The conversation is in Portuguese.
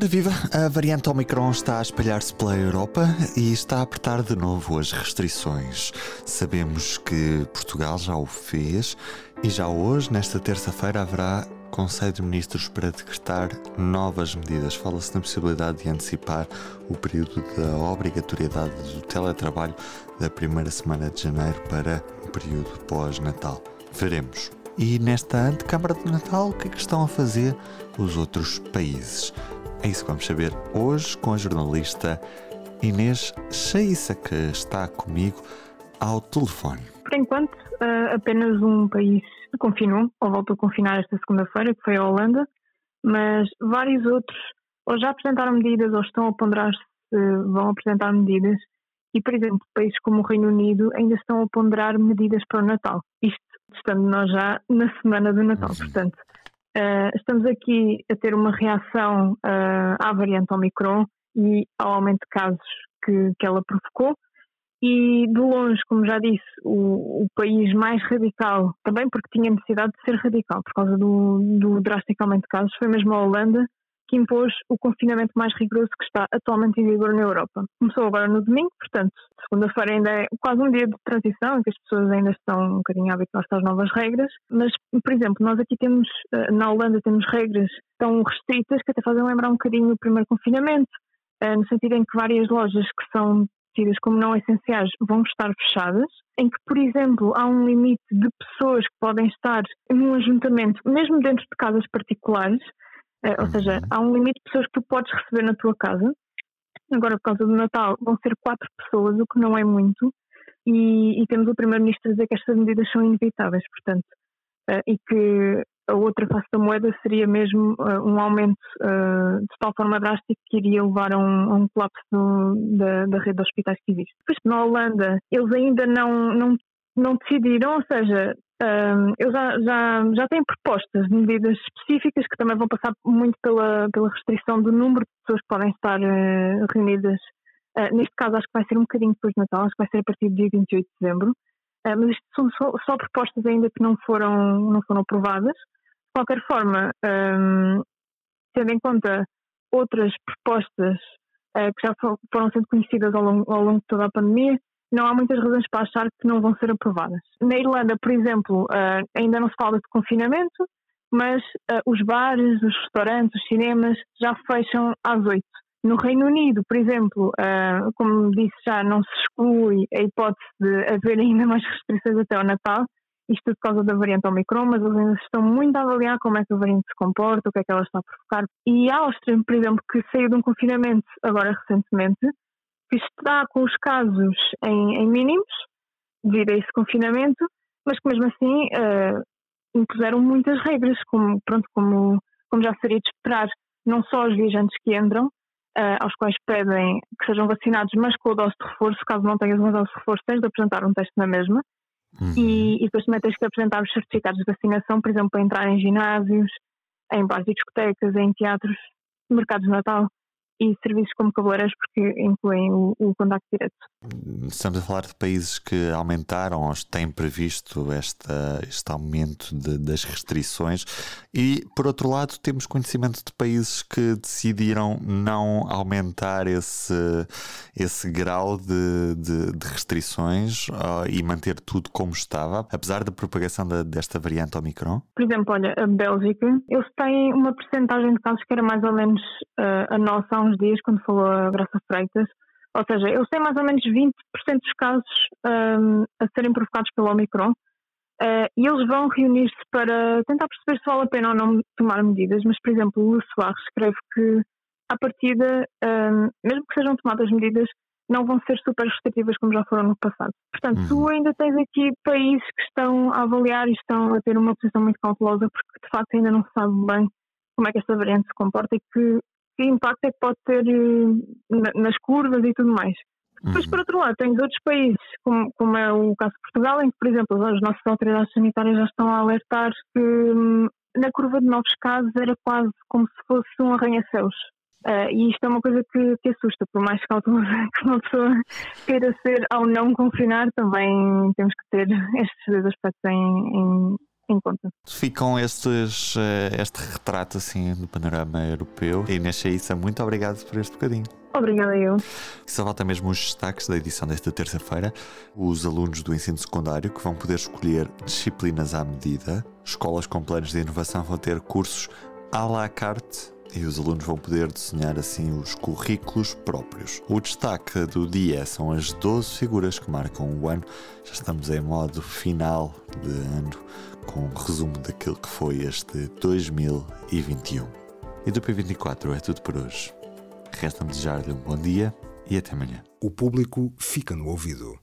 Ora viva, a variante Omicron está a espalhar-se pela Europa e está a apertar de novo as restrições. Sabemos que Portugal já o fez e já hoje, nesta terça-feira, haverá Conselho de Ministros para decretar novas medidas. Fala-se na possibilidade de antecipar o período da obrigatoriedade do teletrabalho da primeira semana de janeiro para o período pós-Natal. Veremos. E nesta antecâmara de Natal, o que é que estão a fazer os outros países? É isso que vamos saber hoje com a jornalista Inês Cheissa, que está comigo ao telefone. Por enquanto, eh, apenas um país confinou, ou voltou a confinar esta segunda-feira, que foi a Holanda, mas vários outros ou já apresentaram medidas ou estão a ponderar se vão apresentar medidas. E, por exemplo, países como o Reino Unido ainda estão a ponderar medidas para o Natal. Isto estando nós já na semana do Natal. Uhum. Portanto, Uh, estamos aqui a ter uma reação uh, à variante Omicron e ao aumento de casos que, que ela provocou. E de longe, como já disse, o, o, país mais radical, também porque tinha necessidade de ser radical por causa do, do drástico aumento de casos, foi mesmo a Holanda, que impôs o confinamento mais rigoroso que está atualmente em vigor na Europa. Começou agora no domingo, portanto, segunda-feira ainda é quase um dia de transição, em que as pessoas ainda estão um bocadinho habituadas às novas regras, mas, por exemplo, nós aqui temos, eh, na Holanda, temos regras tão restritas que até fazem lembrar um bocadinho o primeiro confinamento, eh, no sentido em que várias lojas que são tidas como não essenciais vão estar fechadas, em que, por exemplo, há um limite de pessoas que podem estar num ajuntamento, mesmo dentro de casas particulares, é, ou seja, uhum. há um limite de pessoas que tu podes receber na tua casa. Agora, por causa do Natal, vão ser quatro pessoas, o que não é muito. E, e temos o Primeiro-Ministro a dizer que estas medidas são inevitáveis, portanto, uh, e que a outra face da moeda seria mesmo uh, um aumento uh, de tal forma drástica que iria levar a um, a um colapso do, da, da, rede de hospitais que existe. Depois, na Holanda, eles ainda não, não, não decidiram, ou seja, eu já, já, já tenho propostas de medidas específicas que também vão passar muito pela, pela restrição do número de pessoas que podem estar uh, reunidas. Uh, neste caso, acho que vai ser um bocadinho depois de Natal, acho que vai ser a partir do dia 28 de dezembro. Uh, mas isto são só, só, propostas ainda que não foram, não foram aprovadas. De qualquer forma, um, tendo em conta outras propostas que já foram sendo conhecidas ao longo, ao longo de toda a pandemia, não há muitas razões para achar que não vão ser aprovadas. Na Irlanda, por exemplo, uh, ainda não se fala de confinamento, mas uh, os bares, os restaurantes, os cinemas já fecham às oito. No Reino Unido, por exemplo, uh, como disse já, não se exclui a hipótese de haver ainda mais restrições até ao Natal, isto por causa da variante Omicron, mas eles ainda estão muito a avaliar como é que a variante se comporta, o que é que ela está a provocar. E a Áustria, por exemplo, que saiu de um confinamento agora recentemente, está com os casos em, em mínimos, devido a esse confinamento, mas que mesmo assim uh, impuseram muitas regras, como, pronto, como, como já seria de esperar, não só os viajantes que entram, uh, aos quais pedem que sejam vacinados, mas com a dose de reforço, caso não tenhas uma dose de reforço, tens de apresentar um teste na mesma. Uhum. E, e, depois também tens que apresentar os certificados de vacinação, por exemplo, para entrar em ginásios, em bares e discotecas, em teatros, mercados de Natal e serviços como cabeleireiros porque incluem o, o contacto direto. Estamos a falar de países que aumentaram ou têm previsto esta, este aumento de, das restrições e, por outro lado, temos conhecimento de países que decidiram não aumentar esse, esse grau de, de, de restrições uh, e manter tudo como estava, apesar da propagação da, desta variante Omicron? Por exemplo, olha, a Bélgica, eles têm uma percentagem de casos que era mais ou menos uh, a nossa uns dias, quando falou a Graça Freitas, ou seja, eles têm mais ou menos 20% dos casos um, a serem provocados pelo Omicron uh, e eles vão reunir-se para tentar perceber se vale a pena ou não tomar medidas. Mas, por exemplo, o Soares escreve que, à partida, um, mesmo que sejam tomadas medidas, não vão ser super restritivas como já foram no passado. Portanto, uhum. tu ainda tens aqui países que estão a avaliar e estão a ter uma posição muito cautelosa porque, de facto, ainda não se sabe bem como é que esta variante se comporta e que que impacto é que pode ter eh, nas curvas e tudo mais. Depois, uhum. por outro lado, tens outros países, como, como, é o caso de Portugal, em que, por exemplo, as nossas autoridades sanitárias já estão a alertar que hum, na curva de novos casos era quase como se fosse um arranha-céus. Uh, e isto é uma coisa que, que assusta, por mais cautelosa que uma pessoa queira ser ao não confinar, também temos que ter estes dois aspectos em, em, em conta. Ficam estes, eh, este retrato assim do panorama europeu. Inês Chaissa, muito obrigado por este bocadinho. Obrigada eu. Só falta mesmo os destaques da edição desta terça-feira. Os alunos do ensino secundário que vão poder escolher disciplinas à medida. Escolas com planos de inovação vão ter cursos à la carte e os alunos vão poder desenhar assim os currículos próprios. O destaque do dia são as 12 figuras que marcam o ano. Já estamos em modo final de ano, com um resumo daquilo que foi este 2021. E do P24 é tudo por hoje. Resta-me desejar-lhe um bom dia e até amanhã. O público fica no ouvido.